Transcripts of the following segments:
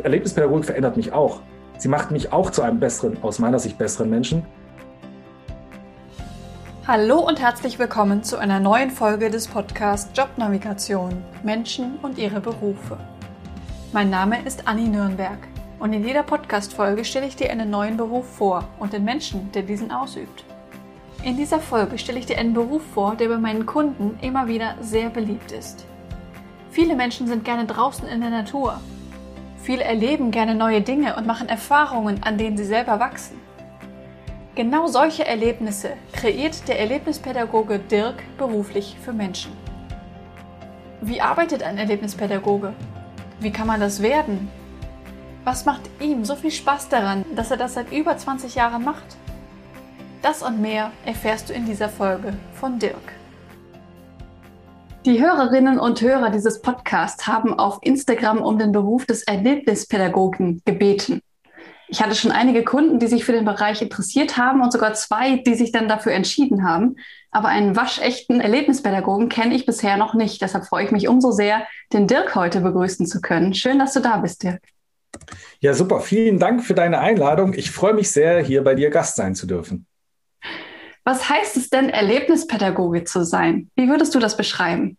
Erlebnispädagogik verändert mich auch. Sie macht mich auch zu einem besseren, aus meiner Sicht besseren Menschen. Hallo und herzlich willkommen zu einer neuen Folge des Podcasts Jobnavigation Menschen und ihre Berufe. Mein Name ist Anni Nürnberg und in jeder Podcast-Folge stelle ich dir einen neuen Beruf vor und den Menschen, der diesen ausübt. In dieser Folge stelle ich dir einen Beruf vor, der bei meinen Kunden immer wieder sehr beliebt ist. Viele Menschen sind gerne draußen in der Natur. Viele erleben gerne neue Dinge und machen Erfahrungen, an denen sie selber wachsen. Genau solche Erlebnisse kreiert der Erlebnispädagoge Dirk beruflich für Menschen. Wie arbeitet ein Erlebnispädagoge? Wie kann man das werden? Was macht ihm so viel Spaß daran, dass er das seit über 20 Jahren macht? Das und mehr erfährst du in dieser Folge von Dirk. Die Hörerinnen und Hörer dieses Podcasts haben auf Instagram um den Beruf des Erlebnispädagogen gebeten. Ich hatte schon einige Kunden, die sich für den Bereich interessiert haben und sogar zwei, die sich dann dafür entschieden haben. Aber einen waschechten Erlebnispädagogen kenne ich bisher noch nicht. Deshalb freue ich mich umso sehr, den Dirk heute begrüßen zu können. Schön, dass du da bist, Dirk. Ja, super. Vielen Dank für deine Einladung. Ich freue mich sehr, hier bei dir Gast sein zu dürfen. Was heißt es denn, Erlebnispädagoge zu sein? Wie würdest du das beschreiben?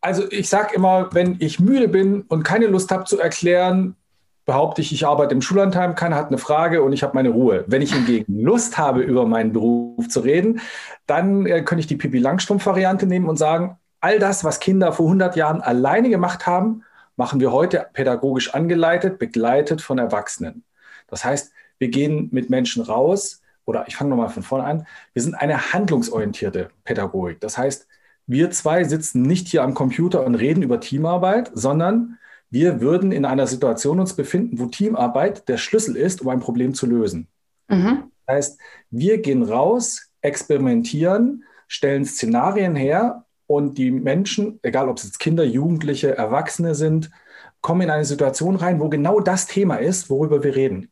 Also ich sage immer, wenn ich müde bin und keine Lust habe zu erklären, behaupte ich, ich arbeite im Schullandheim, keiner hat eine Frage und ich habe meine Ruhe. Wenn ich hingegen Lust habe, über meinen Beruf zu reden, dann äh, könnte ich die Pippi Langstrumpf-Variante nehmen und sagen, all das, was Kinder vor 100 Jahren alleine gemacht haben, machen wir heute pädagogisch angeleitet, begleitet von Erwachsenen. Das heißt, wir gehen mit Menschen raus, oder ich fange nochmal von vorne an, wir sind eine handlungsorientierte Pädagogik. Das heißt, wir zwei sitzen nicht hier am Computer und reden über Teamarbeit, sondern wir würden in einer Situation uns befinden, wo Teamarbeit der Schlüssel ist, um ein Problem zu lösen. Mhm. Das heißt, wir gehen raus, experimentieren, stellen Szenarien her und die Menschen, egal ob es jetzt Kinder, Jugendliche, Erwachsene sind, kommen in eine Situation rein, wo genau das Thema ist, worüber wir reden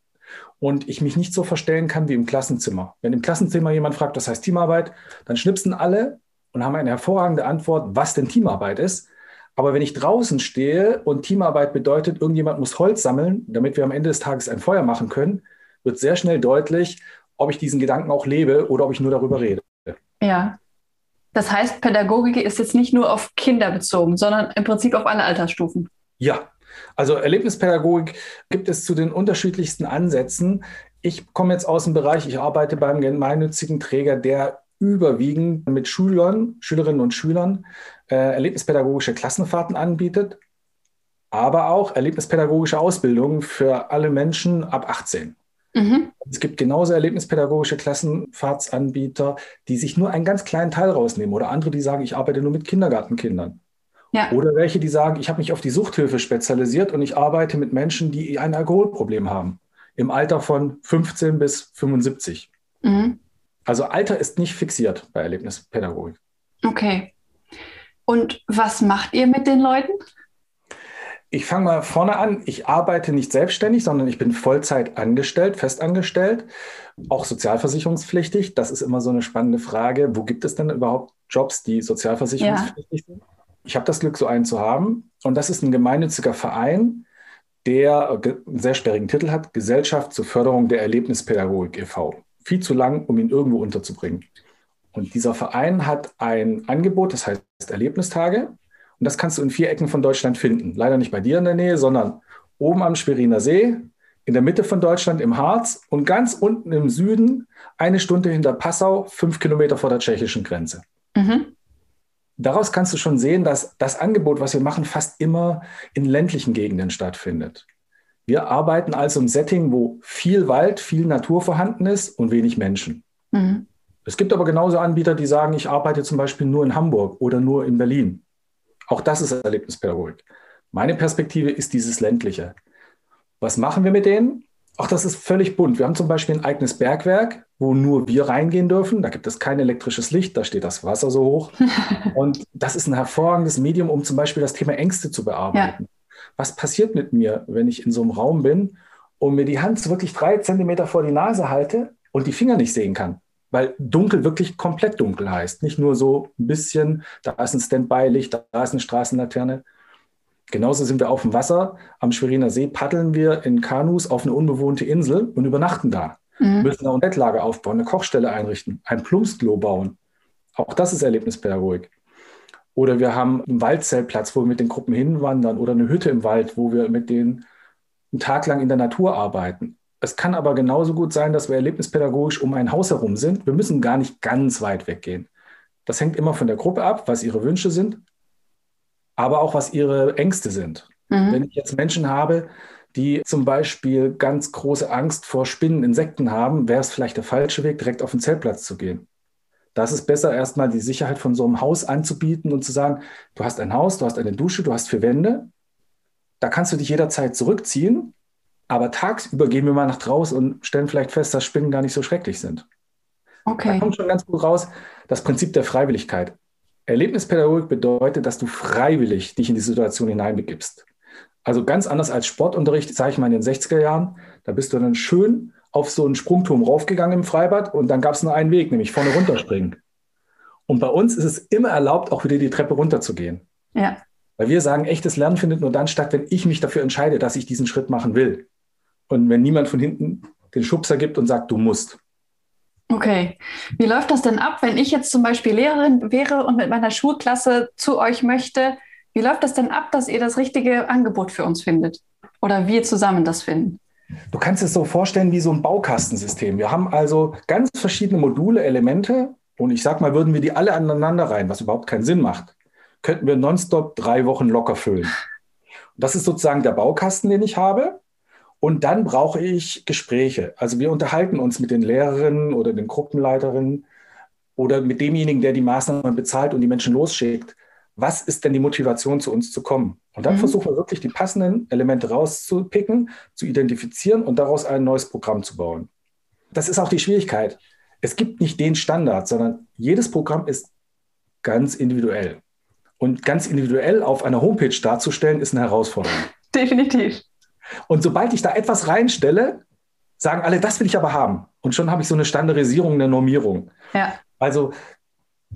und ich mich nicht so verstellen kann wie im Klassenzimmer. Wenn im Klassenzimmer jemand fragt, was heißt Teamarbeit, dann schnipsen alle und haben eine hervorragende Antwort, was denn Teamarbeit ist. Aber wenn ich draußen stehe und Teamarbeit bedeutet, irgendjemand muss Holz sammeln, damit wir am Ende des Tages ein Feuer machen können, wird sehr schnell deutlich, ob ich diesen Gedanken auch lebe oder ob ich nur darüber rede. Ja. Das heißt, Pädagogik ist jetzt nicht nur auf Kinder bezogen, sondern im Prinzip auf alle Altersstufen. Ja, also Erlebnispädagogik gibt es zu den unterschiedlichsten Ansätzen. Ich komme jetzt aus dem Bereich, ich arbeite beim gemeinnützigen Träger, der überwiegend mit Schülern, Schülerinnen und Schülern äh, erlebnispädagogische Klassenfahrten anbietet, aber auch erlebnispädagogische Ausbildungen für alle Menschen ab 18. Mhm. Es gibt genauso erlebnispädagogische Klassenfahrtsanbieter, die sich nur einen ganz kleinen Teil rausnehmen oder andere, die sagen, ich arbeite nur mit Kindergartenkindern. Ja. Oder welche, die sagen, ich habe mich auf die Suchthilfe spezialisiert und ich arbeite mit Menschen, die ein Alkoholproblem haben. Im Alter von 15 bis 75. Mhm. Also Alter ist nicht fixiert bei Erlebnispädagogik. Okay. Und was macht ihr mit den Leuten? Ich fange mal vorne an. Ich arbeite nicht selbstständig, sondern ich bin Vollzeit angestellt, festangestellt, auch sozialversicherungspflichtig. Das ist immer so eine spannende Frage. Wo gibt es denn überhaupt Jobs, die sozialversicherungspflichtig ja. sind? Ich habe das Glück, so einen zu haben. Und das ist ein gemeinnütziger Verein, der einen sehr sperrigen Titel hat, Gesellschaft zur Förderung der Erlebnispädagogik e.V. Viel zu lang, um ihn irgendwo unterzubringen. Und dieser Verein hat ein Angebot, das heißt Erlebnistage. Und das kannst du in vier Ecken von Deutschland finden. Leider nicht bei dir in der Nähe, sondern oben am Schweriner See, in der Mitte von Deutschland im Harz und ganz unten im Süden, eine Stunde hinter Passau, fünf Kilometer vor der tschechischen Grenze. Mhm daraus kannst du schon sehen, dass das Angebot, was wir machen, fast immer in ländlichen Gegenden stattfindet. Wir arbeiten also im Setting, wo viel Wald, viel Natur vorhanden ist und wenig Menschen. Mhm. Es gibt aber genauso Anbieter, die sagen, ich arbeite zum Beispiel nur in Hamburg oder nur in Berlin. Auch das ist Erlebnispädagogik. Meine Perspektive ist dieses ländliche. Was machen wir mit denen? Auch das ist völlig bunt. Wir haben zum Beispiel ein eigenes Bergwerk, wo nur wir reingehen dürfen. Da gibt es kein elektrisches Licht, da steht das Wasser so hoch. Und das ist ein hervorragendes Medium, um zum Beispiel das Thema Ängste zu bearbeiten. Ja. Was passiert mit mir, wenn ich in so einem Raum bin und mir die Hand wirklich drei Zentimeter vor die Nase halte und die Finger nicht sehen kann? Weil dunkel wirklich komplett dunkel heißt. Nicht nur so ein bisschen, da ist ein Standby-Licht, da ist eine Straßenlaterne. Genauso sind wir auf dem Wasser. Am Schweriner See paddeln wir in Kanus auf eine unbewohnte Insel und übernachten da. Mhm. Müssen auch ein Bettlager aufbauen, eine Kochstelle einrichten, ein Plumpsklo bauen. Auch das ist Erlebnispädagogik. Oder wir haben einen Waldzeltplatz, wo wir mit den Gruppen hinwandern oder eine Hütte im Wald, wo wir mit denen einen Tag lang in der Natur arbeiten. Es kann aber genauso gut sein, dass wir erlebnispädagogisch um ein Haus herum sind. Wir müssen gar nicht ganz weit weggehen. Das hängt immer von der Gruppe ab, was ihre Wünsche sind, aber auch was ihre Ängste sind. Mhm. Wenn ich jetzt Menschen habe, die zum Beispiel ganz große Angst vor Spinnen, Insekten haben, wäre es vielleicht der falsche Weg, direkt auf den Zeltplatz zu gehen. Da ist es besser, erstmal die Sicherheit von so einem Haus anzubieten und zu sagen, du hast ein Haus, du hast eine Dusche, du hast vier Wände. Da kannst du dich jederzeit zurückziehen, aber tagsüber gehen wir mal nach draußen und stellen vielleicht fest, dass Spinnen gar nicht so schrecklich sind. Okay. Da kommt schon ganz gut raus das Prinzip der Freiwilligkeit. Erlebnispädagogik bedeutet, dass du freiwillig dich in die Situation hineinbegibst. Also ganz anders als Sportunterricht, sage ich mal in den 60er Jahren, da bist du dann schön auf so einen Sprungturm raufgegangen im Freibad und dann gab es nur einen Weg, nämlich vorne runterspringen. Und bei uns ist es immer erlaubt, auch wieder die Treppe runterzugehen. Ja. Weil wir sagen, echtes Lernen findet nur dann statt, wenn ich mich dafür entscheide, dass ich diesen Schritt machen will. Und wenn niemand von hinten den Schubser gibt und sagt, du musst. Okay. Wie läuft das denn ab, wenn ich jetzt zum Beispiel Lehrerin wäre und mit meiner Schulklasse zu euch möchte? Wie läuft das denn ab, dass ihr das richtige Angebot für uns findet? Oder wir zusammen das finden? Du kannst es so vorstellen wie so ein Baukastensystem. Wir haben also ganz verschiedene Module, Elemente und ich sag mal, würden wir die alle aneinander rein, was überhaupt keinen Sinn macht, könnten wir nonstop drei Wochen locker füllen. Das ist sozusagen der Baukasten, den ich habe. Und dann brauche ich Gespräche. Also wir unterhalten uns mit den Lehrerinnen oder den Gruppenleiterinnen oder mit demjenigen, der die Maßnahmen bezahlt und die Menschen losschickt was ist denn die Motivation, zu uns zu kommen? Und dann mhm. versuchen wir wirklich die passenden Elemente rauszupicken, zu identifizieren und daraus ein neues Programm zu bauen. Das ist auch die Schwierigkeit. Es gibt nicht den Standard, sondern jedes Programm ist ganz individuell. Und ganz individuell auf einer Homepage darzustellen, ist eine Herausforderung. Definitiv. Und sobald ich da etwas reinstelle, sagen alle, das will ich aber haben. Und schon habe ich so eine Standardisierung, eine Normierung. Ja. Also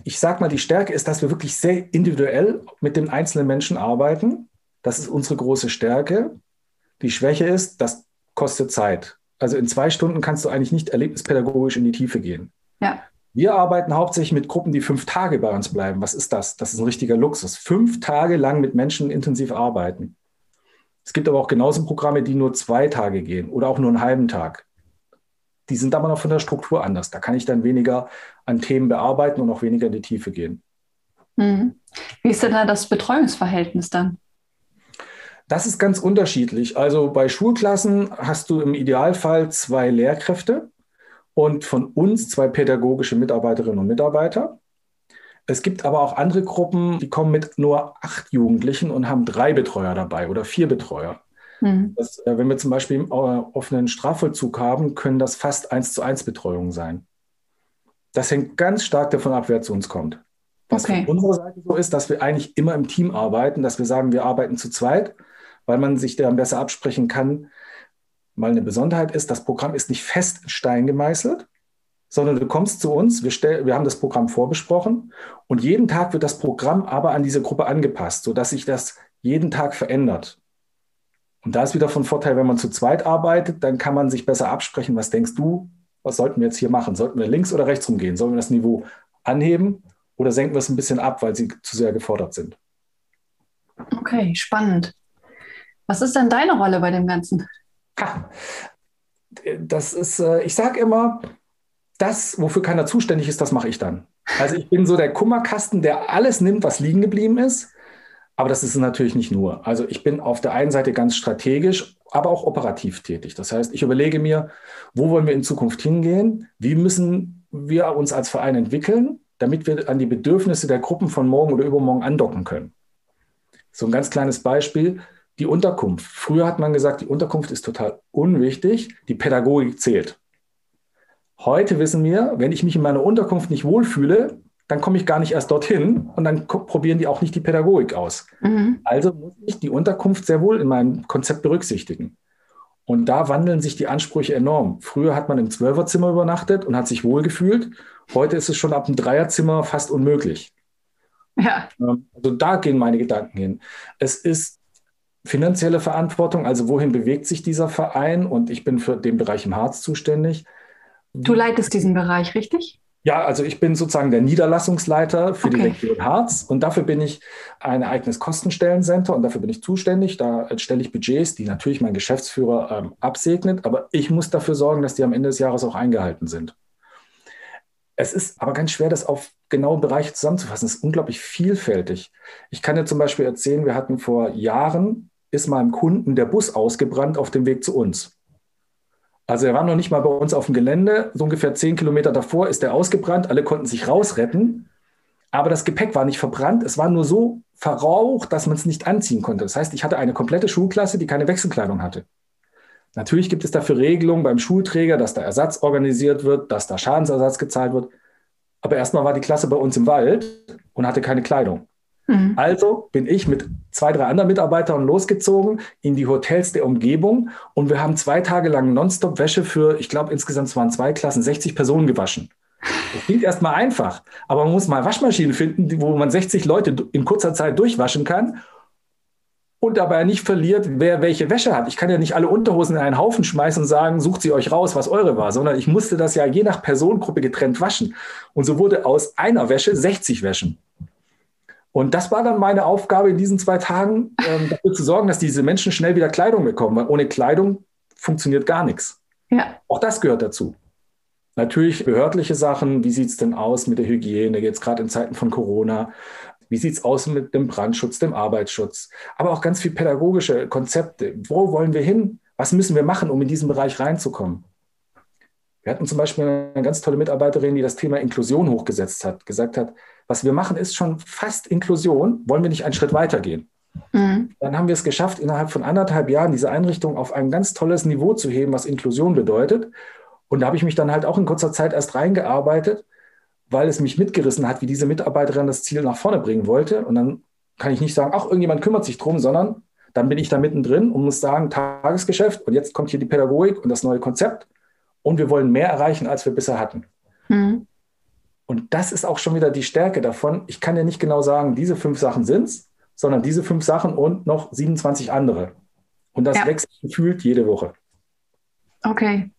ich sage mal, die Stärke ist, dass wir wirklich sehr individuell mit den einzelnen Menschen arbeiten. Das ist unsere große Stärke. Die Schwäche ist, das kostet Zeit. Also in zwei Stunden kannst du eigentlich nicht erlebnispädagogisch in die Tiefe gehen. Ja. Wir arbeiten hauptsächlich mit Gruppen, die fünf Tage bei uns bleiben. Was ist das? Das ist ein richtiger Luxus. Fünf Tage lang mit Menschen intensiv arbeiten. Es gibt aber auch genauso Programme, die nur zwei Tage gehen oder auch nur einen halben Tag die sind aber noch von der Struktur anders. Da kann ich dann weniger an Themen bearbeiten und auch weniger in die Tiefe gehen. Mhm. Wie ist denn da das Betreuungsverhältnis dann? Das ist ganz unterschiedlich. Also bei Schulklassen hast du im Idealfall zwei Lehrkräfte und von uns zwei pädagogische Mitarbeiterinnen und Mitarbeiter. Es gibt aber auch andere Gruppen, die kommen mit nur acht Jugendlichen und haben drei Betreuer dabei oder vier Betreuer. Mhm. Das, äh, wenn wir zum Beispiel im äh, offenen Strafvollzug haben, können das fast eins zu eins Betreuungen sein. Das hängt ganz stark davon ab, wer zu uns kommt. Was okay. von unserer Seite so ist, dass wir eigentlich immer im Team arbeiten, dass wir sagen, wir arbeiten zu zweit, weil man sich dann besser absprechen kann. Mal eine Besonderheit ist, das Programm ist nicht fest in Stein gemeißelt, sondern du kommst zu uns, wir, stell, wir haben das Programm vorbesprochen und jeden Tag wird das Programm aber an diese Gruppe angepasst, sodass sich das jeden Tag verändert. Und da ist wieder von Vorteil, wenn man zu zweit arbeitet, dann kann man sich besser absprechen, was denkst du, was sollten wir jetzt hier machen? Sollten wir links oder rechts rumgehen? Sollen wir das Niveau anheben oder senken wir es ein bisschen ab, weil sie zu sehr gefordert sind? Okay, spannend. Was ist denn deine Rolle bei dem Ganzen? Ha, das ist, äh, ich sage immer, das, wofür keiner zuständig ist, das mache ich dann. Also ich bin so der Kummerkasten, der alles nimmt, was liegen geblieben ist aber das ist natürlich nicht nur. Also ich bin auf der einen Seite ganz strategisch, aber auch operativ tätig. Das heißt, ich überlege mir, wo wollen wir in Zukunft hingehen? Wie müssen wir uns als Verein entwickeln, damit wir an die Bedürfnisse der Gruppen von morgen oder übermorgen andocken können? So ein ganz kleines Beispiel. Die Unterkunft. Früher hat man gesagt, die Unterkunft ist total unwichtig, die Pädagogik zählt. Heute wissen wir, wenn ich mich in meiner Unterkunft nicht wohlfühle, dann komme ich gar nicht erst dorthin und dann probieren die auch nicht die Pädagogik aus. Mhm. Also muss ich die Unterkunft sehr wohl in meinem Konzept berücksichtigen. Und da wandeln sich die Ansprüche enorm. Früher hat man im Zwölferzimmer übernachtet und hat sich wohlgefühlt. Heute ist es schon ab dem Dreierzimmer fast unmöglich. Ja. Ähm, also da gehen meine Gedanken hin. Es ist finanzielle Verantwortung, also wohin bewegt sich dieser Verein und ich bin für den Bereich im Harz zuständig. Du leitest diesen Bereich, richtig? Ja, also ich bin sozusagen der Niederlassungsleiter für okay. die Region Harz und dafür bin ich ein eigenes Kostenstellencenter und dafür bin ich zuständig. Da stelle ich Budgets, die natürlich mein Geschäftsführer ähm, absegnet, aber ich muss dafür sorgen, dass die am Ende des Jahres auch eingehalten sind. Es ist aber ganz schwer, das auf genaue Bereiche zusammenzufassen. Es ist unglaublich vielfältig. Ich kann dir zum Beispiel erzählen, wir hatten vor Jahren, ist meinem Kunden der Bus ausgebrannt auf dem Weg zu uns. Also er war noch nicht mal bei uns auf dem Gelände. So ungefähr zehn Kilometer davor ist er ausgebrannt. Alle konnten sich rausretten. Aber das Gepäck war nicht verbrannt. Es war nur so verraucht, dass man es nicht anziehen konnte. Das heißt, ich hatte eine komplette Schulklasse, die keine Wechselkleidung hatte. Natürlich gibt es dafür Regelungen beim Schulträger, dass da Ersatz organisiert wird, dass da Schadensersatz gezahlt wird. Aber erstmal war die Klasse bei uns im Wald und hatte keine Kleidung. Mhm. Also bin ich mit zwei, drei anderen Mitarbeitern losgezogen in die Hotels der Umgebung und wir haben zwei Tage lang nonstop Wäsche für, ich glaube, insgesamt waren zwei Klassen, 60 Personen gewaschen. Das klingt erstmal einfach, aber man muss mal Waschmaschinen finden, wo man 60 Leute in kurzer Zeit durchwaschen kann und dabei nicht verliert, wer welche Wäsche hat. Ich kann ja nicht alle Unterhosen in einen Haufen schmeißen und sagen, sucht sie euch raus, was eure war, sondern ich musste das ja je nach Personengruppe getrennt waschen. Und so wurde aus einer Wäsche 60 Wäschen. Und das war dann meine Aufgabe in diesen zwei Tagen, ähm, dafür zu sorgen, dass diese Menschen schnell wieder Kleidung bekommen, weil ohne Kleidung funktioniert gar nichts. Ja. Auch das gehört dazu. Natürlich behördliche Sachen, wie sieht es denn aus mit der Hygiene, jetzt gerade in Zeiten von Corona, wie sieht es aus mit dem Brandschutz, dem Arbeitsschutz, aber auch ganz viel pädagogische Konzepte. Wo wollen wir hin? Was müssen wir machen, um in diesen Bereich reinzukommen? Wir hatten zum Beispiel eine ganz tolle Mitarbeiterin, die das Thema Inklusion hochgesetzt hat, gesagt hat, was wir machen, ist schon fast Inklusion, wollen wir nicht einen Schritt weitergehen? Mhm. Dann haben wir es geschafft, innerhalb von anderthalb Jahren diese Einrichtung auf ein ganz tolles Niveau zu heben, was Inklusion bedeutet. Und da habe ich mich dann halt auch in kurzer Zeit erst reingearbeitet, weil es mich mitgerissen hat, wie diese Mitarbeiterin das Ziel nach vorne bringen wollte. Und dann kann ich nicht sagen, ach, irgendjemand kümmert sich drum, sondern dann bin ich da mittendrin und muss sagen, Tagesgeschäft und jetzt kommt hier die Pädagogik und das neue Konzept und wir wollen mehr erreichen, als wir bisher hatten. Mhm. Das ist auch schon wieder die Stärke davon. Ich kann ja nicht genau sagen, diese fünf Sachen sind es, sondern diese fünf Sachen und noch 27 andere. Und das ja. wächst gefühlt jede Woche. Okay.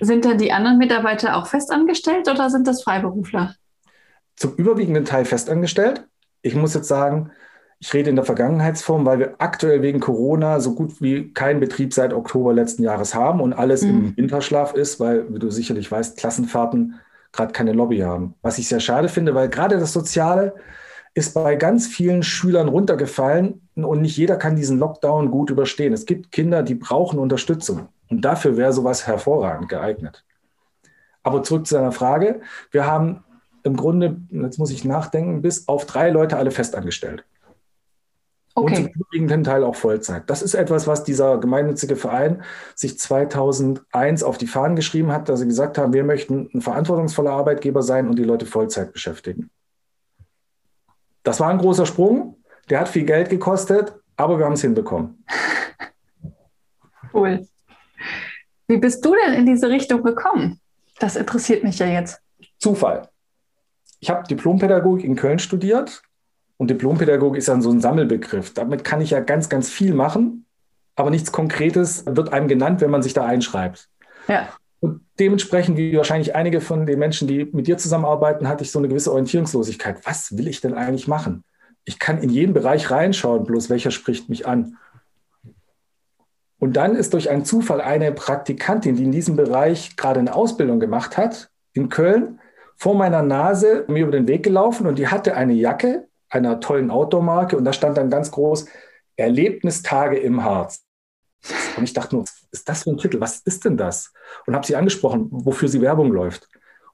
Sind dann die anderen Mitarbeiter auch festangestellt oder sind das Freiberufler? Zum überwiegenden Teil festangestellt. Ich muss jetzt sagen, ich rede in der Vergangenheitsform, weil wir aktuell wegen Corona so gut wie keinen Betrieb seit Oktober letzten Jahres haben und alles mhm. im Winterschlaf ist, weil, wie du sicherlich weißt, Klassenfahrten gerade keine Lobby haben. Was ich sehr schade finde, weil gerade das Soziale ist bei ganz vielen Schülern runtergefallen und nicht jeder kann diesen Lockdown gut überstehen. Es gibt Kinder, die brauchen Unterstützung und dafür wäre sowas hervorragend geeignet. Aber zurück zu deiner Frage. Wir haben im Grunde, jetzt muss ich nachdenken, bis auf drei Leute alle festangestellt. Okay. Und zum überwiegenden Teil auch Vollzeit. Das ist etwas, was dieser gemeinnützige Verein sich 2001 auf die Fahnen geschrieben hat, dass sie gesagt haben, wir möchten ein verantwortungsvoller Arbeitgeber sein und die Leute Vollzeit beschäftigen. Das war ein großer Sprung. Der hat viel Geld gekostet, aber wir haben es hinbekommen. Cool. Wie bist du denn in diese Richtung gekommen? Das interessiert mich ja jetzt. Zufall. Ich habe Diplompädagogik in Köln studiert und Diplompädagogik ist dann so ein Sammelbegriff. Damit kann ich ja ganz, ganz viel machen, aber nichts Konkretes wird einem genannt, wenn man sich da einschreibt. Ja. Und dementsprechend, wie wahrscheinlich einige von den Menschen, die mit dir zusammenarbeiten, hatte ich so eine gewisse Orientierungslosigkeit. Was will ich denn eigentlich machen? Ich kann in jeden Bereich reinschauen, bloß welcher spricht mich an. Und dann ist durch einen Zufall eine Praktikantin, die in diesem Bereich gerade eine Ausbildung gemacht hat, in Köln, vor meiner Nase mir über den Weg gelaufen und die hatte eine Jacke einer tollen Outdoor-Marke und da stand dann ganz groß Erlebnistage im Harz. Und ich dachte nur, ist das für ein Titel? Was ist denn das? Und habe sie angesprochen, wofür sie Werbung läuft.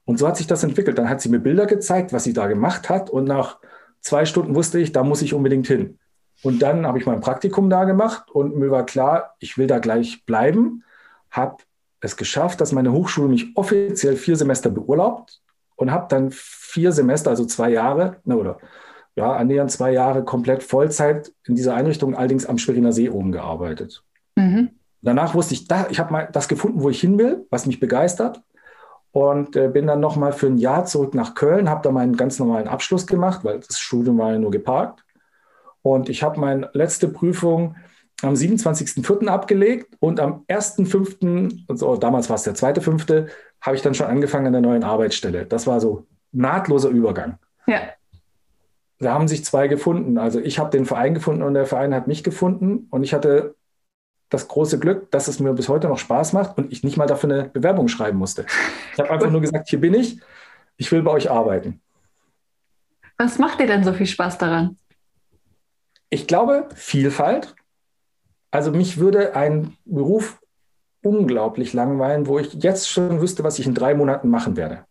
Und so hat sich das entwickelt. Dann hat sie mir Bilder gezeigt, was sie da gemacht hat. Und nach zwei Stunden wusste ich, da muss ich unbedingt hin. Und dann habe ich mein Praktikum da gemacht und mir war klar, ich will da gleich bleiben. Habe es geschafft, dass meine Hochschule mich offiziell vier Semester beurlaubt und habe dann vier Semester, also zwei Jahre, ne, oder ja, annähernd zwei Jahre komplett Vollzeit in dieser Einrichtung, allerdings am Schweriner See oben gearbeitet. Mhm. Danach wusste ich, da, ich habe mal das gefunden, wo ich hin will, was mich begeistert. Und äh, bin dann nochmal für ein Jahr zurück nach Köln, habe da meinen ganz normalen Abschluss gemacht, weil das Studium war ja nur geparkt. Und ich habe meine letzte Prüfung am 27.04. abgelegt und am 1.05., also damals war es der 2.05., habe ich dann schon angefangen an der neuen Arbeitsstelle. Das war so nahtloser Übergang. Ja. Da haben sich zwei gefunden. Also ich habe den Verein gefunden und der Verein hat mich gefunden. Und ich hatte das große Glück, dass es mir bis heute noch Spaß macht und ich nicht mal dafür eine Bewerbung schreiben musste. Ich habe einfach nur gesagt, hier bin ich, ich will bei euch arbeiten. Was macht dir denn so viel Spaß daran? Ich glaube, Vielfalt. Also mich würde ein Beruf unglaublich langweilen, wo ich jetzt schon wüsste, was ich in drei Monaten machen werde.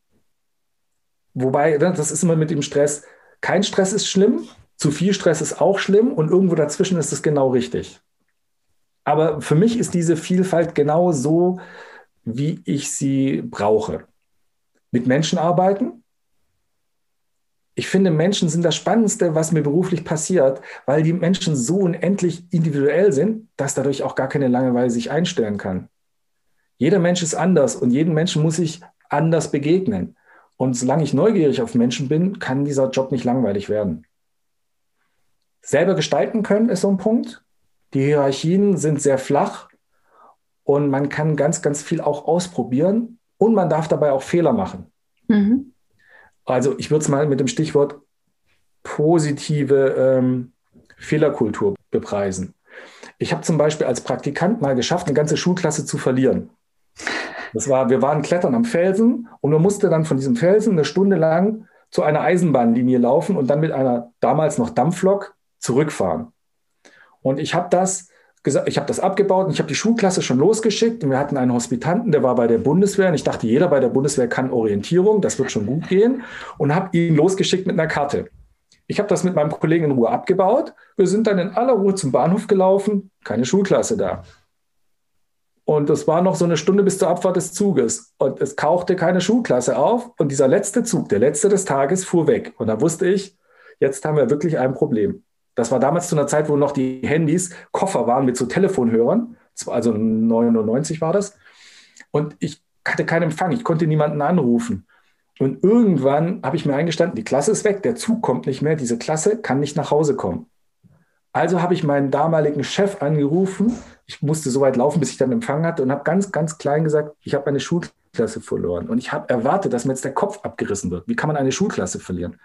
Wobei, ne, das ist immer mit dem Stress. Kein Stress ist schlimm, zu viel Stress ist auch schlimm und irgendwo dazwischen ist es genau richtig. Aber für mich ist diese Vielfalt genau so, wie ich sie brauche. Mit Menschen arbeiten. Ich finde, Menschen sind das Spannendste, was mir beruflich passiert, weil die Menschen so unendlich individuell sind, dass dadurch auch gar keine Langeweile sich einstellen kann. Jeder Mensch ist anders und jeden Menschen muss ich anders begegnen. Und solange ich neugierig auf Menschen bin, kann dieser Job nicht langweilig werden. Selber gestalten können ist so ein Punkt. Die Hierarchien sind sehr flach und man kann ganz, ganz viel auch ausprobieren und man darf dabei auch Fehler machen. Mhm. Also ich würde es mal mit dem Stichwort positive ähm, Fehlerkultur bepreisen. Ich habe zum Beispiel als Praktikant mal geschafft, eine ganze Schulklasse zu verlieren. Das war, wir waren klettern am Felsen und man musste dann von diesem Felsen eine Stunde lang zu einer Eisenbahnlinie laufen und dann mit einer damals noch Dampflok zurückfahren. Und ich habe das ich habe das abgebaut und ich habe die Schulklasse schon losgeschickt und wir hatten einen Hospitanten, der war bei der Bundeswehr und ich dachte, jeder bei der Bundeswehr kann Orientierung, das wird schon gut gehen und habe ihn losgeschickt mit einer Karte. Ich habe das mit meinem Kollegen in Ruhe abgebaut. Wir sind dann in aller Ruhe zum Bahnhof gelaufen, keine Schulklasse da. Und es war noch so eine Stunde bis zur Abfahrt des Zuges. Und es kauchte keine Schulklasse auf. Und dieser letzte Zug, der letzte des Tages, fuhr weg. Und da wusste ich, jetzt haben wir wirklich ein Problem. Das war damals zu einer Zeit, wo noch die Handys Koffer waren mit so Telefonhörern. Also 99 war das. Und ich hatte keinen Empfang. Ich konnte niemanden anrufen. Und irgendwann habe ich mir eingestanden, die Klasse ist weg, der Zug kommt nicht mehr, diese Klasse kann nicht nach Hause kommen. Also habe ich meinen damaligen Chef angerufen. Ich musste so weit laufen, bis ich dann Empfang hatte und habe ganz, ganz klein gesagt, ich habe meine Schulklasse verloren. Und ich habe erwartet, dass mir jetzt der Kopf abgerissen wird. Wie kann man eine Schulklasse verlieren?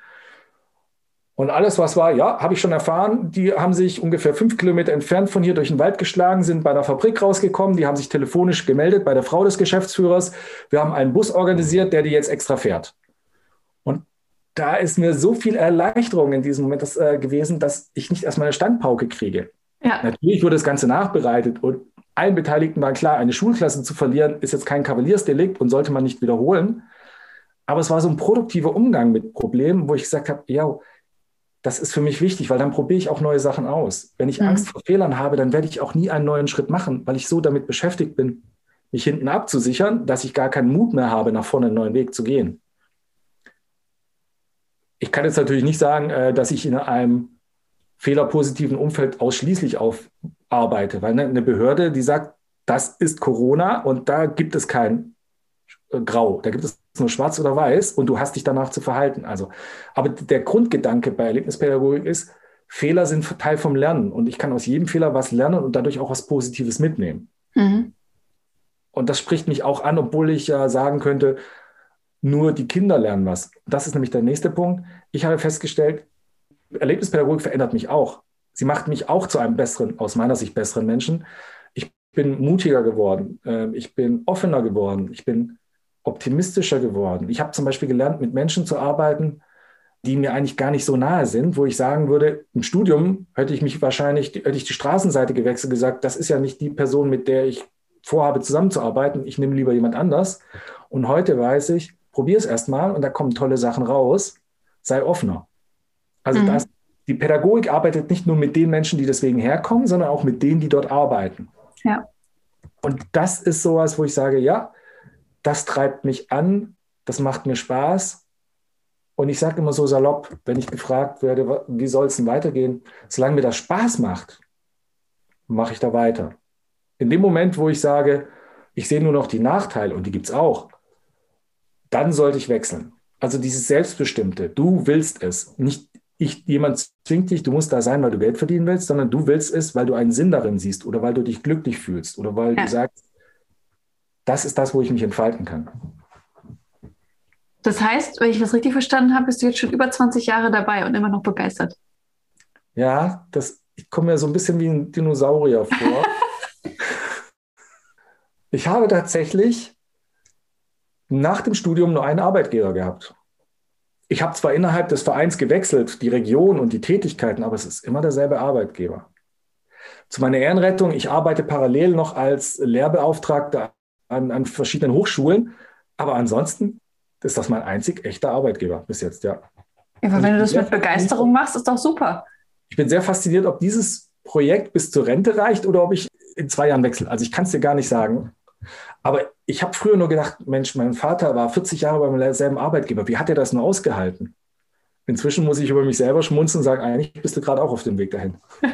Und alles, was war, ja, habe ich schon erfahren. Die haben sich ungefähr fünf Kilometer entfernt von hier durch den Wald geschlagen, sind bei der Fabrik rausgekommen. Die haben sich telefonisch gemeldet bei der Frau des Geschäftsführers. Wir haben einen Bus organisiert, der die jetzt extra fährt. Und da ist mir so viel Erleichterung in diesem Moment das, äh, gewesen, dass ich nicht erstmal eine Standpauke kriege. Ja. Natürlich wurde das Ganze nachbereitet und allen Beteiligten war klar, eine Schulklasse zu verlieren, ist jetzt kein Kavaliersdelikt und sollte man nicht wiederholen. Aber es war so ein produktiver Umgang mit Problemen, wo ich gesagt habe, ja, das ist für mich wichtig, weil dann probiere ich auch neue Sachen aus. Wenn ich mhm. Angst vor Fehlern habe, dann werde ich auch nie einen neuen Schritt machen, weil ich so damit beschäftigt bin, mich hinten abzusichern, dass ich gar keinen Mut mehr habe, nach vorne einen neuen Weg zu gehen. Ich kann jetzt natürlich nicht sagen, äh, dass ich in einem fehlerpositiven Umfeld ausschließlich aufarbeite, weil ne, eine Behörde, die sagt, das ist Corona und da gibt es kein äh, Grau, da gibt es nur schwarz oder weiß und du hast dich danach zu verhalten. Also, aber der Grundgedanke bei Erlebnispädagogik ist, Fehler sind Teil vom Lernen und ich kann aus jedem Fehler was lernen und dadurch auch was Positives mitnehmen. Mhm. Und das spricht mich auch an, obwohl ich ja sagen könnte, nur die Kinder lernen was. Das ist nämlich der nächste Punkt. Ich habe festgestellt, Erlebnispädagogik verändert mich auch. Sie macht mich auch zu einem besseren, aus meiner Sicht besseren Menschen. Ich bin mutiger geworden. Ähm, ich bin offener geworden. Ich bin optimistischer geworden. Ich habe zum Beispiel gelernt, mit Menschen zu arbeiten, die mir eigentlich gar nicht so nahe sind, wo ich sagen würde, im Studium hätte ich mich wahrscheinlich, hätte ich die Straßenseite gewechselt, gesagt, das ist ja nicht die Person, mit der ich vorhabe zusammenzuarbeiten, ich nehme lieber jemand anders. Und heute weiß ich, probier es erstmal und da kommen tolle Sachen raus, sei offener. Also mhm. das, die Pädagogik arbeitet nicht nur mit den Menschen, die deswegen herkommen, sondern auch mit denen, die dort arbeiten. Ja. Und das ist sowas, wo ich sage, ja, das treibt mich an, das macht mir Spaß. Und ich sage immer so salopp, wenn ich gefragt werde, wie soll es denn weitergehen, solange mir das Spaß macht, mache ich da weiter. In dem Moment, wo ich sage, ich sehe nur noch die Nachteile, und die gibt es auch, dann sollte ich wechseln. Also dieses Selbstbestimmte, du willst es, nicht ich, jemand zwingt dich, du musst da sein, weil du Geld verdienen willst, sondern du willst es, weil du einen Sinn darin siehst oder weil du dich glücklich fühlst oder weil ja. du sagst, das ist das, wo ich mich entfalten kann. Das heißt, wenn ich das richtig verstanden habe, bist du jetzt schon über 20 Jahre dabei und immer noch begeistert. Ja, das, ich komme mir so ein bisschen wie ein Dinosaurier vor. ich habe tatsächlich nach dem Studium nur einen Arbeitgeber gehabt. Ich habe zwar innerhalb des Vereins gewechselt, die Region und die Tätigkeiten, aber es ist immer derselbe Arbeitgeber. Zu meiner Ehrenrettung, ich arbeite parallel noch als Lehrbeauftragter an, an verschiedenen Hochschulen, aber ansonsten ist das mein einzig echter Arbeitgeber bis jetzt, ja. Aber wenn du das mit Begeisterung machst, ist doch super. Ich bin sehr fasziniert, ob dieses Projekt bis zur Rente reicht oder ob ich in zwei Jahren wechsle. Also ich kann es dir gar nicht sagen. Aber ich habe früher nur gedacht, Mensch, mein Vater war 40 Jahre beim selben Arbeitgeber. Wie hat er das nur ausgehalten? Inzwischen muss ich über mich selber schmunzeln und sagen, eigentlich bist du gerade auch auf dem Weg dahin.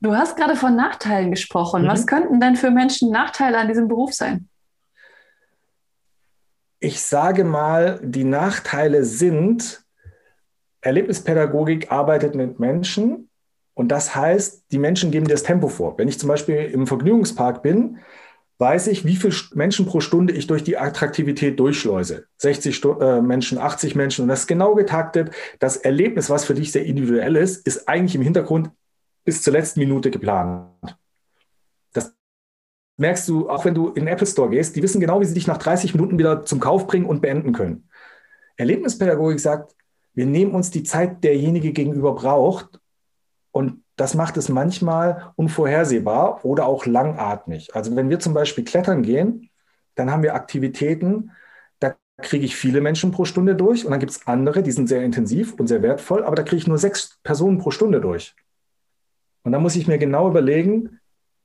Du hast gerade von Nachteilen gesprochen. Mhm. Was könnten denn für Menschen Nachteile an diesem Beruf sein? Ich sage mal, die Nachteile sind, Erlebnispädagogik arbeitet mit Menschen und das heißt, die Menschen geben dir das Tempo vor. Wenn ich zum Beispiel im Vergnügungspark bin, weiß ich, wie viele Menschen pro Stunde ich durch die Attraktivität durchschleuse. 60 Stu äh, Menschen, 80 Menschen und das ist genau getaktet. Das Erlebnis, was für dich sehr individuell ist, ist eigentlich im Hintergrund bis zur letzten Minute geplant. Das merkst du, auch wenn du in den Apple Store gehst, die wissen genau, wie sie dich nach 30 Minuten wieder zum Kauf bringen und beenden können. Erlebnispädagogik sagt, wir nehmen uns die Zeit, derjenige gegenüber braucht und das macht es manchmal unvorhersehbar oder auch langatmig. Also wenn wir zum Beispiel klettern gehen, dann haben wir Aktivitäten, da kriege ich viele Menschen pro Stunde durch und dann gibt es andere, die sind sehr intensiv und sehr wertvoll, aber da kriege ich nur sechs Personen pro Stunde durch. Und dann muss ich mir genau überlegen,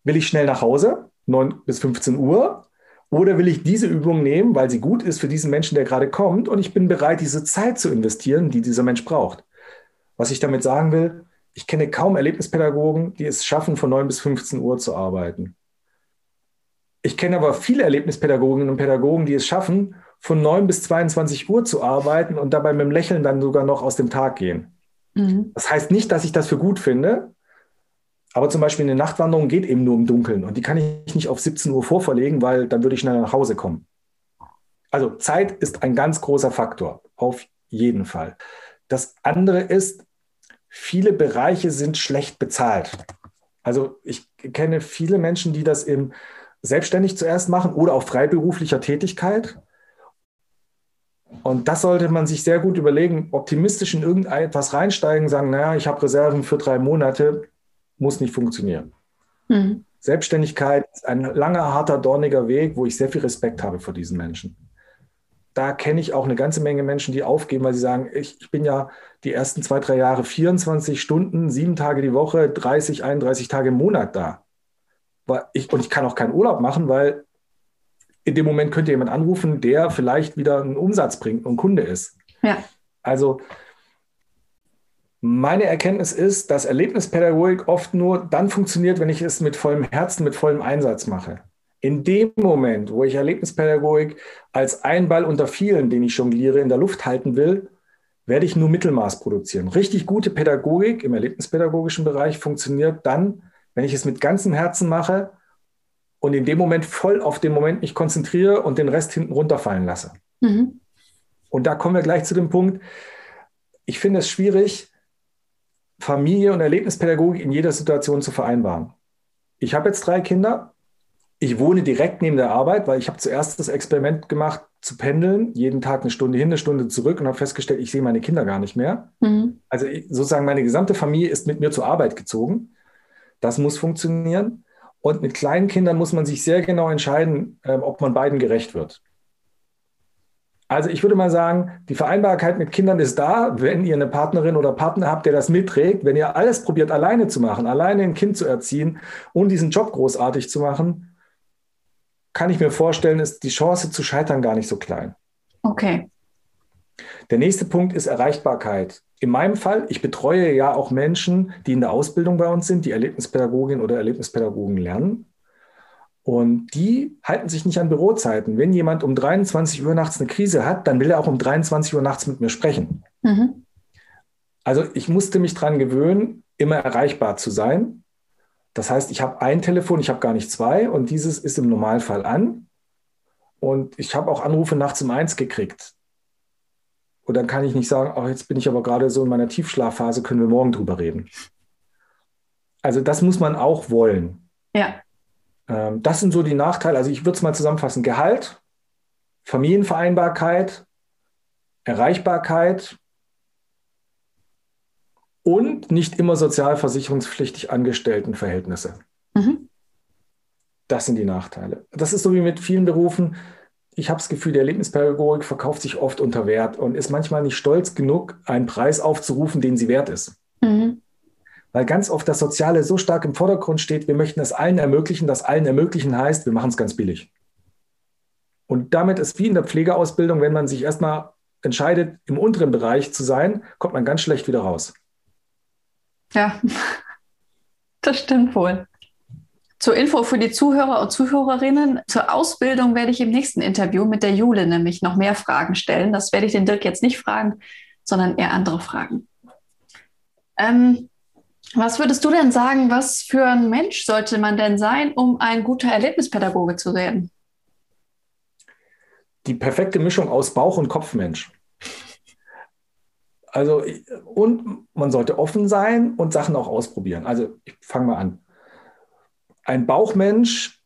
will ich schnell nach Hause, 9 bis 15 Uhr, oder will ich diese Übung nehmen, weil sie gut ist für diesen Menschen, der gerade kommt, und ich bin bereit, diese Zeit zu investieren, die dieser Mensch braucht. Was ich damit sagen will, ich kenne kaum Erlebnispädagogen, die es schaffen, von 9 bis 15 Uhr zu arbeiten. Ich kenne aber viele Erlebnispädagoginnen und Pädagogen, die es schaffen, von 9 bis 22 Uhr zu arbeiten und dabei mit dem Lächeln dann sogar noch aus dem Tag gehen. Mhm. Das heißt nicht, dass ich das für gut finde, aber zum Beispiel eine Nachtwanderung geht eben nur im Dunkeln und die kann ich nicht auf 17 Uhr vorverlegen, weil dann würde ich schneller nach Hause kommen. Also Zeit ist ein ganz großer Faktor, auf jeden Fall. Das andere ist, viele Bereiche sind schlecht bezahlt. Also ich kenne viele Menschen, die das eben selbstständig zuerst machen oder auf freiberuflicher Tätigkeit. Und das sollte man sich sehr gut überlegen, optimistisch in irgendetwas reinsteigen, sagen, naja, ich habe Reserven für drei Monate, muss nicht funktionieren. Mhm. Selbstständigkeit ist ein langer, harter, dorniger Weg, wo ich sehr viel Respekt habe vor diesen Menschen. Da kenne ich auch eine ganze Menge Menschen, die aufgeben, weil sie sagen, ich, ich bin ja die ersten zwei, drei Jahre 24 Stunden, sieben Tage die Woche, 30, 31 Tage im Monat da. Ich, und ich kann auch keinen Urlaub machen, weil in dem Moment könnte jemand anrufen, der vielleicht wieder einen Umsatz bringt und Kunde ist. Ja. Also meine Erkenntnis ist, dass Erlebnispädagogik oft nur dann funktioniert, wenn ich es mit vollem Herzen, mit vollem Einsatz mache. In dem Moment, wo ich Erlebnispädagogik als ein Ball unter vielen, den ich jongliere, in der Luft halten will, werde ich nur Mittelmaß produzieren. Richtig gute Pädagogik im erlebnispädagogischen Bereich funktioniert dann, wenn ich es mit ganzem Herzen mache und in dem Moment voll auf den Moment mich konzentriere und den Rest hinten runterfallen lasse. Mhm. Und da kommen wir gleich zu dem Punkt. Ich finde es schwierig, Familie und Erlebnispädagogik in jeder Situation zu vereinbaren. Ich habe jetzt drei Kinder. Ich wohne direkt neben der Arbeit, weil ich habe zuerst das Experiment gemacht, zu pendeln, jeden Tag eine Stunde hin, eine Stunde zurück und habe festgestellt, ich sehe meine Kinder gar nicht mehr. Mhm. Also sozusagen meine gesamte Familie ist mit mir zur Arbeit gezogen. Das muss funktionieren. Und mit kleinen Kindern muss man sich sehr genau entscheiden, ähm, ob man beiden gerecht wird. Also ich würde mal sagen, die Vereinbarkeit mit Kindern ist da, wenn ihr eine Partnerin oder Partner habt, der das mitträgt. Wenn ihr alles probiert, alleine zu machen, alleine ein Kind zu erziehen und diesen Job großartig zu machen, kann ich mir vorstellen, ist die Chance zu scheitern gar nicht so klein. Okay. Der nächste Punkt ist Erreichbarkeit. In meinem Fall, ich betreue ja auch Menschen, die in der Ausbildung bei uns sind, die Erlebnispädagogin oder Erlebnispädagogen lernen. Und die halten sich nicht an Bürozeiten. Wenn jemand um 23 Uhr nachts eine Krise hat, dann will er auch um 23 Uhr nachts mit mir sprechen. Mhm. Also ich musste mich daran gewöhnen, immer erreichbar zu sein. Das heißt, ich habe ein Telefon, ich habe gar nicht zwei und dieses ist im Normalfall an. Und ich habe auch Anrufe nachts um eins gekriegt. Und dann kann ich nicht sagen, oh, jetzt bin ich aber gerade so in meiner Tiefschlafphase, können wir morgen drüber reden. Also das muss man auch wollen. Ja. Ähm, das sind so die Nachteile. Also ich würde es mal zusammenfassen. Gehalt, Familienvereinbarkeit, Erreichbarkeit und nicht immer sozialversicherungspflichtig Angestelltenverhältnisse. Mhm. Das sind die Nachteile. Das ist so wie mit vielen Berufen ich habe das Gefühl, die Erlebnispädagogik verkauft sich oft unter Wert und ist manchmal nicht stolz genug, einen Preis aufzurufen, den sie wert ist. Mhm. Weil ganz oft das Soziale so stark im Vordergrund steht, wir möchten es allen ermöglichen. Das allen ermöglichen heißt, wir machen es ganz billig. Und damit ist wie in der Pflegeausbildung, wenn man sich erstmal entscheidet, im unteren Bereich zu sein, kommt man ganz schlecht wieder raus. Ja, das stimmt wohl. Zur Info für die Zuhörer und Zuhörerinnen. Zur Ausbildung werde ich im nächsten Interview mit der Jule nämlich noch mehr Fragen stellen. Das werde ich den Dirk jetzt nicht fragen, sondern eher andere Fragen. Ähm, was würdest du denn sagen, was für ein Mensch sollte man denn sein, um ein guter Erlebnispädagoge zu werden? Die perfekte Mischung aus Bauch- und Kopfmensch. Also, und man sollte offen sein und Sachen auch ausprobieren. Also, ich fange mal an. Ein Bauchmensch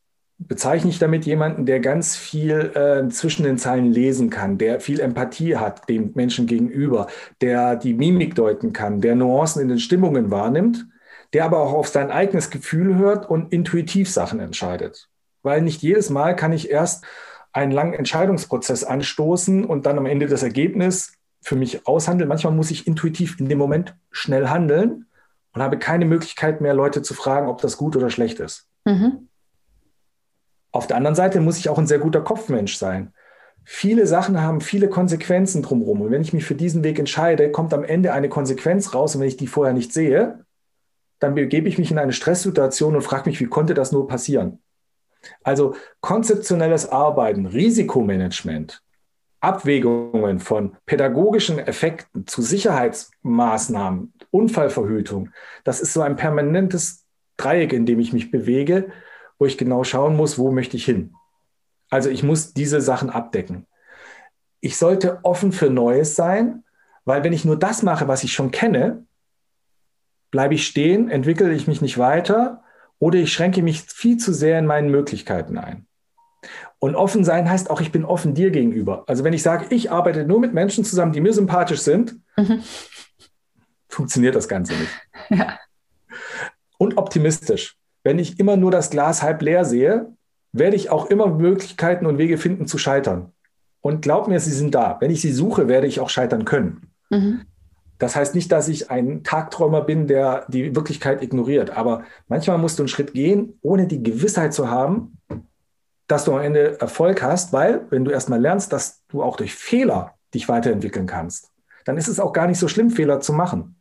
bezeichne ich damit jemanden, der ganz viel äh, zwischen den Zeilen lesen kann, der viel Empathie hat dem Menschen gegenüber, der die Mimik deuten kann, der Nuancen in den Stimmungen wahrnimmt, der aber auch auf sein eigenes Gefühl hört und intuitiv Sachen entscheidet. Weil nicht jedes Mal kann ich erst einen langen Entscheidungsprozess anstoßen und dann am Ende das Ergebnis für mich aushandeln. Manchmal muss ich intuitiv in dem Moment schnell handeln und habe keine Möglichkeit mehr, Leute zu fragen, ob das gut oder schlecht ist. Mhm. Auf der anderen Seite muss ich auch ein sehr guter Kopfmensch sein. Viele Sachen haben viele Konsequenzen drumherum. Und wenn ich mich für diesen Weg entscheide, kommt am Ende eine Konsequenz raus. Und wenn ich die vorher nicht sehe, dann begebe ich mich in eine Stresssituation und frage mich, wie konnte das nur passieren? Also konzeptionelles Arbeiten, Risikomanagement, Abwägungen von pädagogischen Effekten zu Sicherheitsmaßnahmen, Unfallverhütung, das ist so ein permanentes Dreieck, in dem ich mich bewege, wo ich genau schauen muss, wo möchte ich hin. Also ich muss diese Sachen abdecken. Ich sollte offen für Neues sein, weil wenn ich nur das mache, was ich schon kenne, bleibe ich stehen, entwickle ich mich nicht weiter oder ich schränke mich viel zu sehr in meinen Möglichkeiten ein. Und offen sein heißt auch, ich bin offen dir gegenüber. Also wenn ich sage, ich arbeite nur mit Menschen zusammen, die mir sympathisch sind, mhm. funktioniert das Ganze nicht. Ja und optimistisch. Wenn ich immer nur das Glas halb leer sehe, werde ich auch immer Möglichkeiten und Wege finden zu scheitern. Und glaub mir, sie sind da. Wenn ich sie suche, werde ich auch scheitern können. Mhm. Das heißt nicht, dass ich ein Tagträumer bin, der die Wirklichkeit ignoriert. Aber manchmal musst du einen Schritt gehen, ohne die Gewissheit zu haben, dass du am Ende Erfolg hast, weil wenn du erstmal lernst, dass du auch durch Fehler dich weiterentwickeln kannst, dann ist es auch gar nicht so schlimm, Fehler zu machen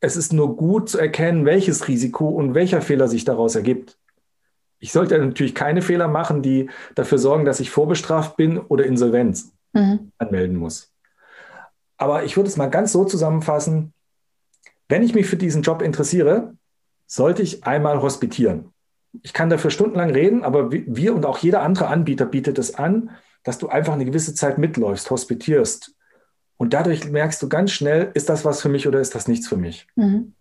es ist nur gut zu erkennen, welches Risiko und welcher Fehler sich daraus ergibt. Ich sollte natürlich keine Fehler machen, die dafür sorgen, dass ich vorbestraft bin oder Insolvenz mhm. anmelden muss. Aber ich würde es mal ganz so zusammenfassen, wenn ich mich für diesen Job interessiere, sollte ich einmal hospitieren. Ich kann dafür stundenlang reden, aber wir und auch jeder andere Anbieter bietet es an, dass du einfach eine gewisse Zeit mitläufst, hospitierst, und dadurch merkst du ganz schnell, ist das was für mich oder ist das nichts für mich? Mhm.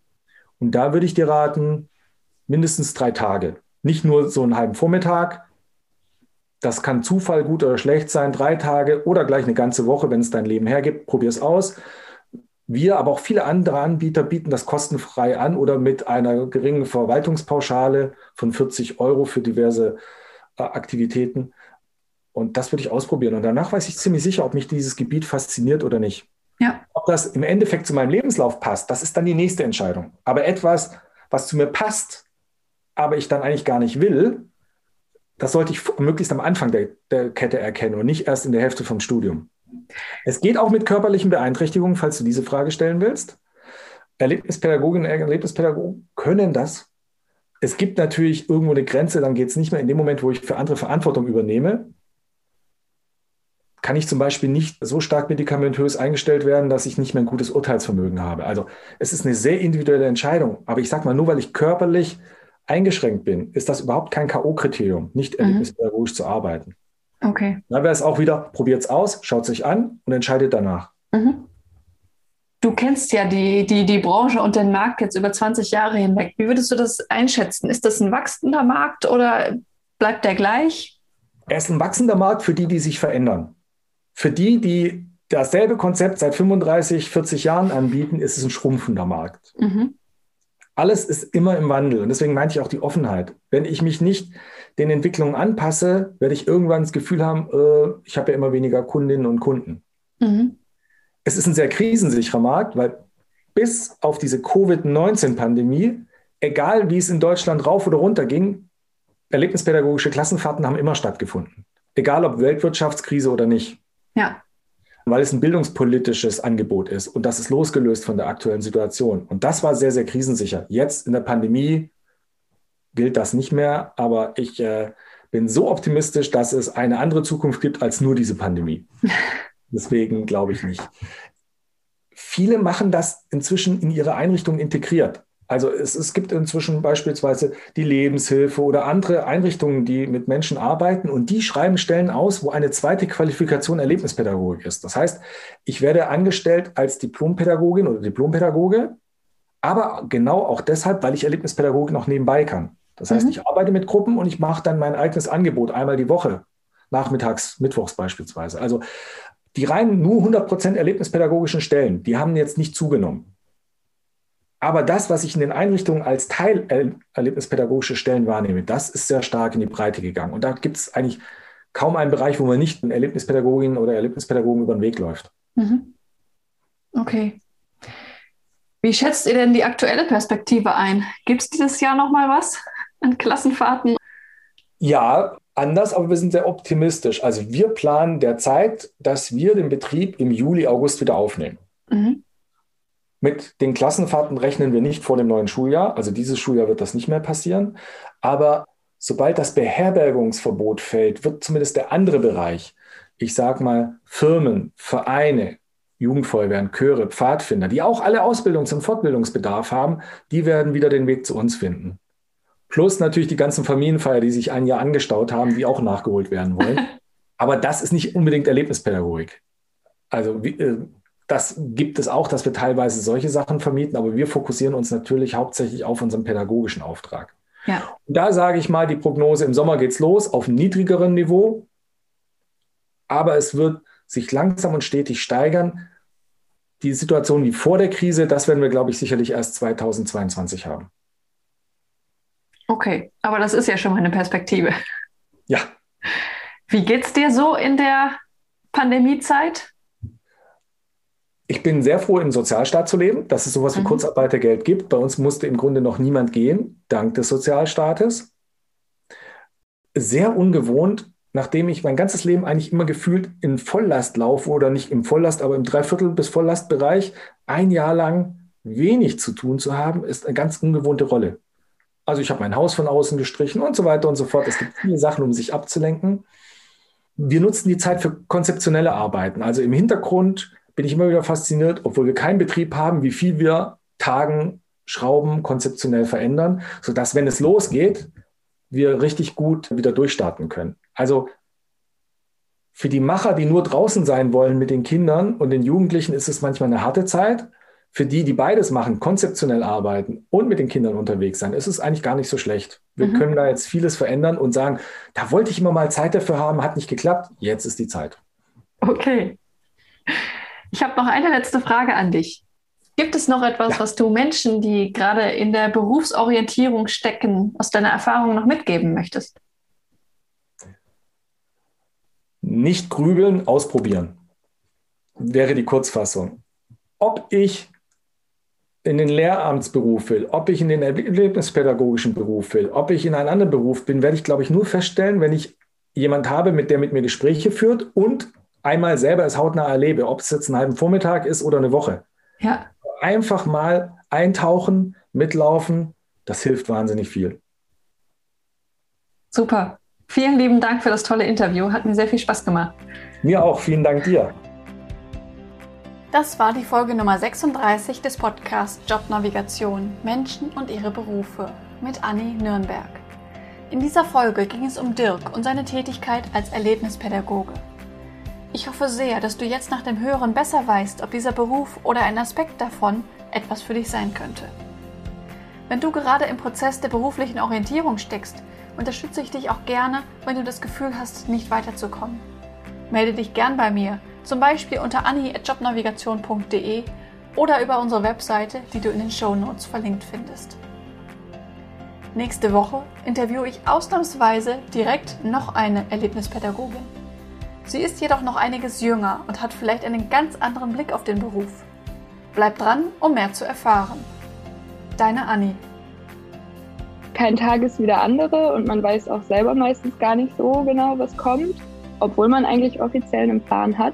Und da würde ich dir raten, mindestens drei Tage. Nicht nur so einen halben Vormittag. Das kann Zufall gut oder schlecht sein. Drei Tage oder gleich eine ganze Woche, wenn es dein Leben hergibt. Probier es aus. Wir, aber auch viele andere Anbieter bieten das kostenfrei an oder mit einer geringen Verwaltungspauschale von 40 Euro für diverse äh, Aktivitäten. Und das würde ich ausprobieren. Und danach weiß ich ziemlich sicher, ob mich dieses Gebiet fasziniert oder nicht. Ja. Ob das im Endeffekt zu meinem Lebenslauf passt, das ist dann die nächste Entscheidung. Aber etwas, was zu mir passt, aber ich dann eigentlich gar nicht will, das sollte ich möglichst am Anfang der, der Kette erkennen und nicht erst in der Hälfte vom Studium. Es geht auch mit körperlichen Beeinträchtigungen, falls du diese Frage stellen willst. Erlebnispädagoginnen und Erlebnispädagogen können das. Es gibt natürlich irgendwo eine Grenze, dann geht es nicht mehr in dem Moment, wo ich für andere Verantwortung übernehme kann ich zum Beispiel nicht so stark medikamentös eingestellt werden, dass ich nicht mehr ein gutes Urteilsvermögen habe. Also es ist eine sehr individuelle Entscheidung. Aber ich sage mal, nur weil ich körperlich eingeschränkt bin, ist das überhaupt kein K.O.-Kriterium, nicht mhm. erlebnispädagogisch zu arbeiten. Okay. Dann wäre es auch wieder, probiert es aus, schaut sich an und entscheidet danach. Mhm. Du kennst ja die, die, die Branche und den Markt jetzt über 20 Jahre hinweg. Wie würdest du das einschätzen? Ist das ein wachsender Markt oder bleibt der gleich? Er ist ein wachsender Markt für die, die sich verändern. Für die, die dasselbe Konzept seit 35, 40 Jahren anbieten, ist es ein schrumpfender Markt. Mhm. Alles ist immer im Wandel und deswegen meinte ich auch die Offenheit. Wenn ich mich nicht den Entwicklungen anpasse, werde ich irgendwann das Gefühl haben, äh, ich habe ja immer weniger Kundinnen und Kunden. Mhm es ist ein sehr krisensicherer Markt, weil bis auf diese Covid-19-Pandemie, egal wie es in Deutschland rauf oder runter ging, erlebnispädagogische Klassenfahrten haben immer stattgefunden. Egal ob Weltwirtschaftskrise oder nicht. Ja. Weil es ein bildungspolitisches Angebot ist und das ist losgelöst von der aktuellen Situation. Und das war sehr, sehr krisensicher. Jetzt in der Pandemie gilt das nicht mehr, aber ich äh, bin so optimistisch, dass es eine andere Zukunft gibt als nur diese Pandemie. Deswegen glaube ich nicht. Viele machen das inzwischen in ihre Einrichtung integriert. Also es, es gibt inzwischen beispielsweise die Lebenshilfe oder andere Einrichtungen, die mit Menschen arbeiten und die schreiben Stellen aus, wo eine zweite Qualifikation Erlebnispädagogik ist. Das heißt, ich werde angestellt als Diplompädagogin oder Diplompädagoge, aber genau auch deshalb, weil ich Erlebnispädagogik noch nebenbei kann. Das heißt, mhm. ich arbeite mit Gruppen und ich mache dann mein eigenes Angebot einmal die Woche, nachmittags, mittwochs beispielsweise. Also die rein nur 100% erlebnispädagogischen Stellen, die haben jetzt nicht zugenommen. Aber das, was ich in den Einrichtungen als Teil erlebnispädagogische Stellen wahrnehme, das ist sehr stark in die Breite gegangen. Und da gibt es eigentlich kaum einen Bereich, wo man nicht einen Erlebnispädagogin oder Erlebnispädagogen über den Weg läuft. Mhm. Okay. Wie schätzt ihr denn die aktuelle Perspektive ein? Gibt es dieses Jahr noch mal was an Klassenfahrten? Ja, anders, aber wir sind sehr optimistisch. Also wir planen derzeit, dass wir den Betrieb im Juli, August wieder aufnehmen. Mhm. Mit den Klassenfahrten rechnen wir nicht vor dem neuen Schuljahr. Also dieses Schuljahr wird das nicht mehr passieren. Aber sobald das Beherbergungsverbot fällt, wird zumindest der andere Bereich, ich sage mal Firmen, Vereine, Jugendfeuerwehren, Chöre, Pfadfinder, die auch alle Ausbildungs- und Fortbildungsbedarf haben, die werden wieder den Weg zu uns finden. Plus natürlich die ganzen Familienfeier, die sich ein Jahr angestaut haben, die auch nachgeholt werden wollen. Aber das ist nicht unbedingt Erlebnispädagogik. Also äh, das gibt es auch, dass wir teilweise solche Sachen vermieten, aber wir fokussieren uns natürlich hauptsächlich auf unseren pädagogischen Auftrag. Ja. Und da sage ich mal, die Prognose im Sommer geht es los auf einem niedrigeren Niveau, aber es wird sich langsam und stetig steigern. Die Situation wie vor der Krise, das werden wir, glaube ich, sicherlich erst 2022 haben. Okay, aber das ist ja schon mal eine Perspektive. Ja. Wie geht's dir so in der Pandemiezeit? Ich bin sehr froh, im Sozialstaat zu leben, dass es sowas wie mhm. Kurzarbeitergeld gibt. Bei uns musste im Grunde noch niemand gehen, dank des Sozialstaates. Sehr ungewohnt, nachdem ich mein ganzes Leben eigentlich immer gefühlt in Volllast laufe oder nicht im Volllast, aber im Dreiviertel- bis Volllastbereich, ein Jahr lang wenig zu tun zu haben, ist eine ganz ungewohnte Rolle. Also ich habe mein Haus von außen gestrichen und so weiter und so fort. Es gibt viele Sachen, um sich abzulenken. Wir nutzen die Zeit für konzeptionelle Arbeiten. Also im Hintergrund bin ich immer wieder fasziniert, obwohl wir keinen Betrieb haben, wie viel wir Tagen, Schrauben konzeptionell verändern, sodass, wenn es losgeht, wir richtig gut wieder durchstarten können. Also für die Macher, die nur draußen sein wollen mit den Kindern und den Jugendlichen, ist es manchmal eine harte Zeit für die, die beides machen, konzeptionell arbeiten und mit den Kindern unterwegs sein, ist es eigentlich gar nicht so schlecht. Wir mhm. können da jetzt vieles verändern und sagen, da wollte ich immer mal Zeit dafür haben, hat nicht geklappt, jetzt ist die Zeit. Okay. Ich habe noch eine letzte Frage an dich. Gibt es noch etwas, ja. was du Menschen, die gerade in der Berufsorientierung stecken, aus deiner Erfahrung noch mitgeben möchtest? Nicht grübeln, ausprobieren. Wäre die Kurzfassung. Ob ich in den Lehramtsberuf will, ob ich in den erlebnispädagogischen Beruf will, ob ich in einen anderen Beruf bin, werde ich, glaube ich, nur feststellen, wenn ich jemand habe, mit der mit mir Gespräche führt und einmal selber es hautnah erlebe, ob es jetzt einen halben Vormittag ist oder eine Woche. Ja. Einfach mal eintauchen, mitlaufen, das hilft wahnsinnig viel. Super. Vielen lieben Dank für das tolle Interview. Hat mir sehr viel Spaß gemacht. Mir auch. Vielen Dank dir. Das war die Folge Nummer 36 des Podcasts Jobnavigation Menschen und ihre Berufe mit Anni Nürnberg. In dieser Folge ging es um Dirk und seine Tätigkeit als Erlebnispädagoge. Ich hoffe sehr, dass du jetzt nach dem Hören besser weißt, ob dieser Beruf oder ein Aspekt davon etwas für dich sein könnte. Wenn du gerade im Prozess der beruflichen Orientierung steckst, unterstütze ich dich auch gerne, wenn du das Gefühl hast, nicht weiterzukommen. Melde dich gern bei mir, zum Beispiel unter anni.jobnavigation.de oder über unsere Webseite, die du in den Show Notes verlinkt findest. Nächste Woche interviewe ich ausnahmsweise direkt noch eine Erlebnispädagogin. Sie ist jedoch noch einiges jünger und hat vielleicht einen ganz anderen Blick auf den Beruf. Bleib dran, um mehr zu erfahren. Deine Anni. Kein Tag ist wie der andere und man weiß auch selber meistens gar nicht so genau, was kommt, obwohl man eigentlich offiziell einen Plan hat.